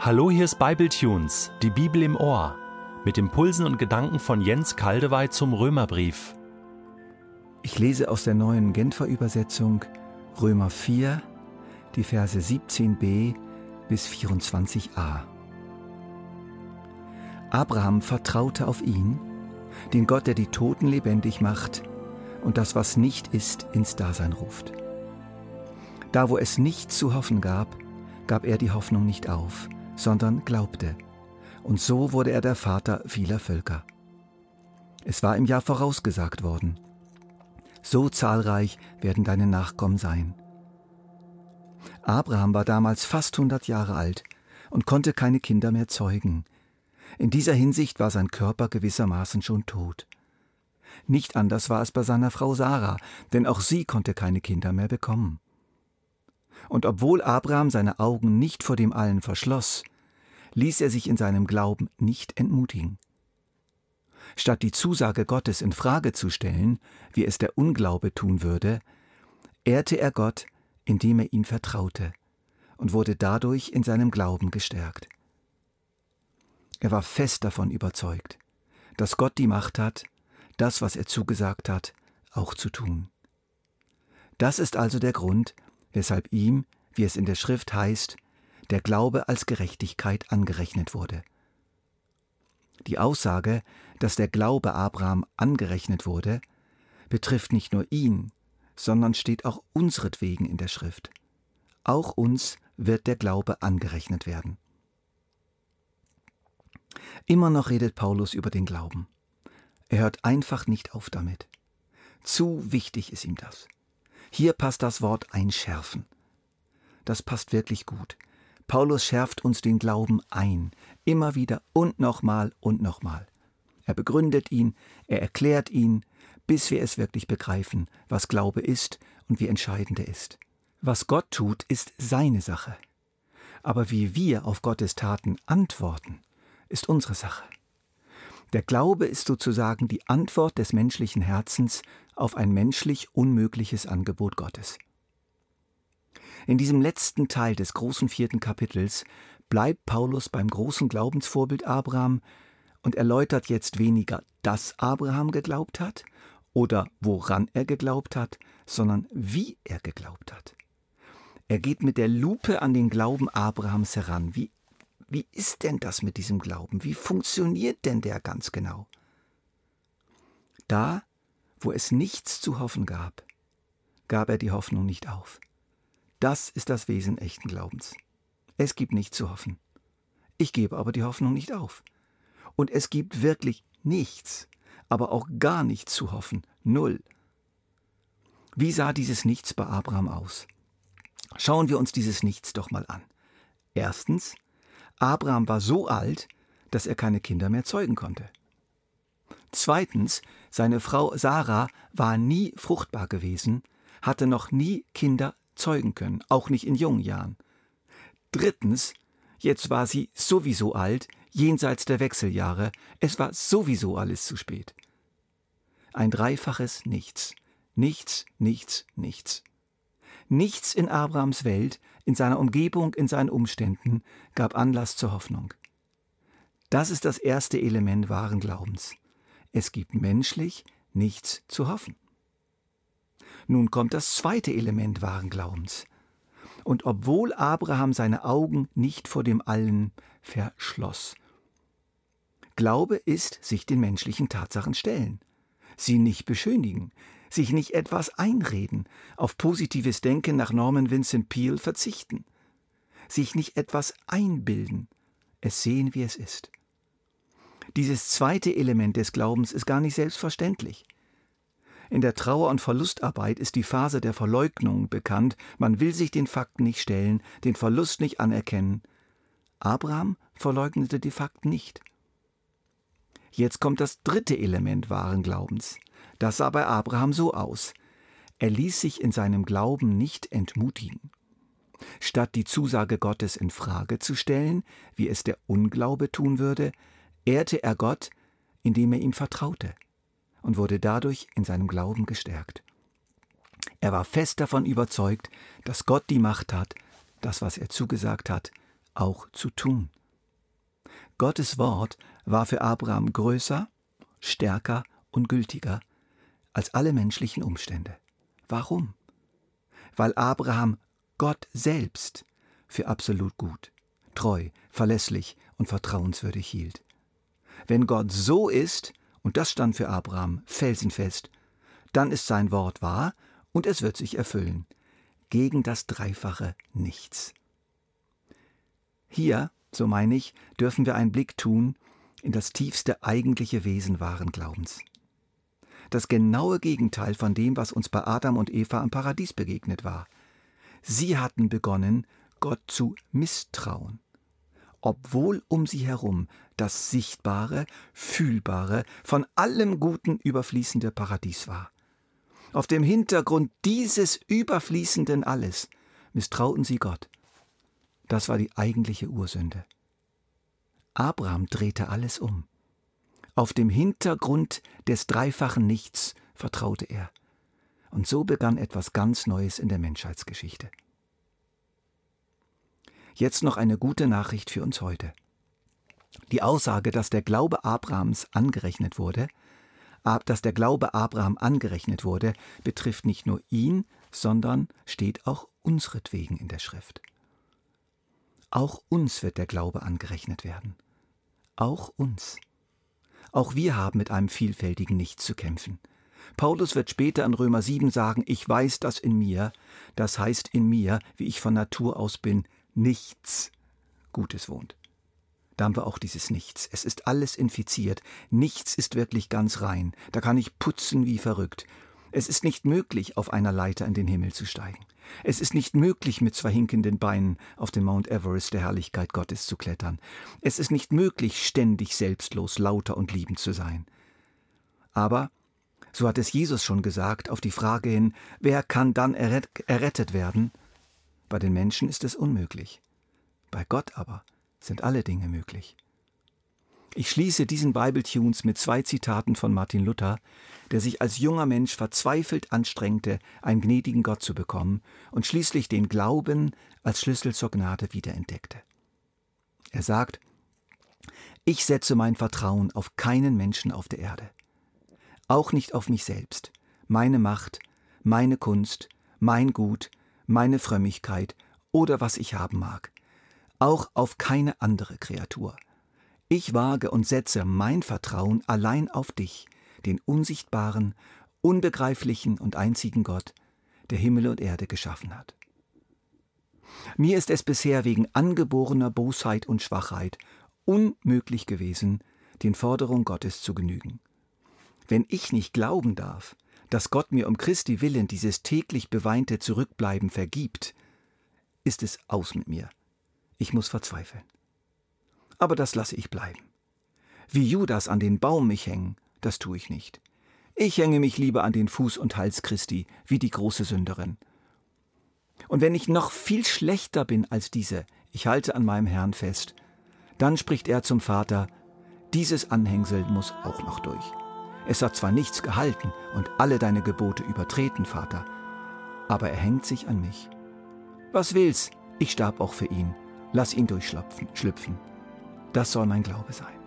Hallo, hier ist Bibletunes, die Bibel im Ohr, mit Impulsen und Gedanken von Jens Kaldewey zum Römerbrief. Ich lese aus der neuen Genfer Übersetzung Römer 4, die Verse 17b bis 24a. Abraham vertraute auf ihn, den Gott, der die Toten lebendig macht und das, was nicht ist, ins Dasein ruft. Da, wo es nichts zu hoffen gab, gab er die Hoffnung nicht auf, sondern glaubte. Und so wurde er der Vater vieler Völker. Es war im Jahr vorausgesagt worden. So zahlreich werden deine Nachkommen sein. Abraham war damals fast hundert Jahre alt und konnte keine Kinder mehr zeugen. In dieser Hinsicht war sein Körper gewissermaßen schon tot. Nicht anders war es bei seiner Frau Sarah, denn auch sie konnte keine Kinder mehr bekommen. Und obwohl Abraham seine Augen nicht vor dem Allen verschloss, ließ er sich in seinem Glauben nicht entmutigen. Statt die Zusage Gottes in Frage zu stellen, wie es der Unglaube tun würde, ehrte er Gott, indem er ihm vertraute und wurde dadurch in seinem Glauben gestärkt. Er war fest davon überzeugt, dass Gott die Macht hat, das, was er zugesagt hat, auch zu tun. Das ist also der Grund, weshalb ihm, wie es in der Schrift heißt, der Glaube als Gerechtigkeit angerechnet wurde. Die Aussage, dass der Glaube Abraham angerechnet wurde, betrifft nicht nur ihn, sondern steht auch unsretwegen in der Schrift. Auch uns wird der Glaube angerechnet werden. Immer noch redet Paulus über den Glauben. Er hört einfach nicht auf damit. Zu wichtig ist ihm das. Hier passt das Wort einschärfen. Das passt wirklich gut. Paulus schärft uns den Glauben ein, immer wieder und nochmal und nochmal. Er begründet ihn, er erklärt ihn, bis wir es wirklich begreifen, was Glaube ist und wie entscheidend er ist. Was Gott tut, ist seine Sache. Aber wie wir auf Gottes Taten antworten, ist unsere Sache. Der Glaube ist sozusagen die Antwort des menschlichen Herzens auf ein menschlich unmögliches Angebot Gottes. In diesem letzten Teil des großen vierten Kapitels bleibt Paulus beim großen Glaubensvorbild Abraham und erläutert jetzt weniger, dass Abraham geglaubt hat oder woran er geglaubt hat, sondern wie er geglaubt hat. Er geht mit der Lupe an den Glauben Abrahams heran. Wie wie ist denn das mit diesem Glauben? Wie funktioniert denn der ganz genau? Da, wo es nichts zu hoffen gab, gab er die Hoffnung nicht auf. Das ist das Wesen echten Glaubens. Es gibt nichts zu hoffen. Ich gebe aber die Hoffnung nicht auf. Und es gibt wirklich nichts, aber auch gar nichts zu hoffen. Null. Wie sah dieses Nichts bei Abraham aus? Schauen wir uns dieses Nichts doch mal an. Erstens, Abraham war so alt, dass er keine Kinder mehr zeugen konnte. Zweitens, seine Frau Sarah war nie fruchtbar gewesen, hatte noch nie Kinder zeugen können, auch nicht in jungen Jahren. Drittens, jetzt war sie sowieso alt, jenseits der Wechseljahre, es war sowieso alles zu spät. Ein dreifaches Nichts. Nichts, nichts, nichts. Nichts in Abrahams Welt, in seiner Umgebung, in seinen Umständen gab Anlass zur Hoffnung. Das ist das erste Element wahren Glaubens. Es gibt menschlich nichts zu hoffen. Nun kommt das zweite Element wahren Glaubens. Und obwohl Abraham seine Augen nicht vor dem Allen verschloss, Glaube ist sich den menschlichen Tatsachen stellen, sie nicht beschönigen, sich nicht etwas einreden, auf positives Denken nach Norman Vincent Peale verzichten, sich nicht etwas einbilden, es sehen, wie es ist. Dieses zweite Element des Glaubens ist gar nicht selbstverständlich. In der Trauer- und Verlustarbeit ist die Phase der Verleugnung bekannt, man will sich den Fakten nicht stellen, den Verlust nicht anerkennen. Abraham verleugnete die Fakten nicht. Jetzt kommt das dritte Element wahren Glaubens. Das sah bei Abraham so aus. Er ließ sich in seinem Glauben nicht entmutigen. Statt die Zusage Gottes in Frage zu stellen, wie es der Unglaube tun würde, ehrte er Gott, indem er ihm vertraute und wurde dadurch in seinem Glauben gestärkt. Er war fest davon überzeugt, dass Gott die Macht hat, das, was er zugesagt hat, auch zu tun. Gottes Wort war für Abraham größer, stärker und gültiger als alle menschlichen Umstände. Warum? Weil Abraham Gott selbst für absolut gut, treu, verlässlich und vertrauenswürdig hielt. Wenn Gott so ist, und das stand für Abraham felsenfest, dann ist sein Wort wahr und es wird sich erfüllen. Gegen das Dreifache nichts. Hier, so meine ich, dürfen wir einen Blick tun in das tiefste eigentliche Wesen wahren Glaubens. Das genaue Gegenteil von dem, was uns bei Adam und Eva im Paradies begegnet war. Sie hatten begonnen, Gott zu misstrauen, obwohl um sie herum das sichtbare, fühlbare, von allem Guten überfließende Paradies war. Auf dem Hintergrund dieses überfließenden Alles misstrauten sie Gott. Das war die eigentliche Ursünde. Abraham drehte alles um. Auf dem Hintergrund des dreifachen Nichts vertraute er. Und so begann etwas ganz Neues in der Menschheitsgeschichte. Jetzt noch eine gute Nachricht für uns heute. Die Aussage, dass der Glaube Abrahams angerechnet wurde, dass der Glaube Abraham angerechnet wurde, betrifft nicht nur ihn, sondern steht auch unsretwegen in der Schrift. Auch uns wird der Glaube angerechnet werden. Auch uns. Auch wir haben mit einem vielfältigen Nichts zu kämpfen. Paulus wird später in Römer 7 sagen, ich weiß, dass in mir, das heißt in mir, wie ich von Natur aus bin, nichts Gutes wohnt. Da haben wir auch dieses Nichts. Es ist alles infiziert. Nichts ist wirklich ganz rein. Da kann ich putzen wie verrückt. Es ist nicht möglich, auf einer Leiter in den Himmel zu steigen. Es ist nicht möglich, mit zwei hinkenden Beinen auf den Mount Everest der Herrlichkeit Gottes zu klettern. Es ist nicht möglich, ständig selbstlos, lauter und liebend zu sein. Aber, so hat es Jesus schon gesagt, auf die Frage hin, wer kann dann errettet werden? Bei den Menschen ist es unmöglich. Bei Gott aber sind alle Dinge möglich. Ich schließe diesen Bible Tunes mit zwei Zitaten von Martin Luther, der sich als junger Mensch verzweifelt anstrengte, einen gnädigen Gott zu bekommen und schließlich den Glauben als Schlüssel zur Gnade wiederentdeckte. Er sagt, ich setze mein Vertrauen auf keinen Menschen auf der Erde, auch nicht auf mich selbst, meine Macht, meine Kunst, mein Gut, meine Frömmigkeit oder was ich haben mag, auch auf keine andere Kreatur. Ich wage und setze mein Vertrauen allein auf dich, den unsichtbaren, unbegreiflichen und einzigen Gott, der Himmel und Erde geschaffen hat. Mir ist es bisher wegen angeborener Bosheit und Schwachheit unmöglich gewesen, den Forderungen Gottes zu genügen. Wenn ich nicht glauben darf, dass Gott mir um Christi willen dieses täglich beweinte Zurückbleiben vergibt, ist es aus mit mir. Ich muss verzweifeln. Aber das lasse ich bleiben. Wie Judas an den Baum mich hängen, das tue ich nicht. Ich hänge mich lieber an den Fuß und Hals Christi, wie die große Sünderin. Und wenn ich noch viel schlechter bin als diese, ich halte an meinem Herrn fest, dann spricht er zum Vater, dieses Anhängsel muss auch noch durch. Es hat zwar nichts gehalten und alle deine Gebote übertreten, Vater, aber er hängt sich an mich. Was will's? Ich starb auch für ihn. Lass ihn durchschlüpfen. Das soll mein Glaube sein.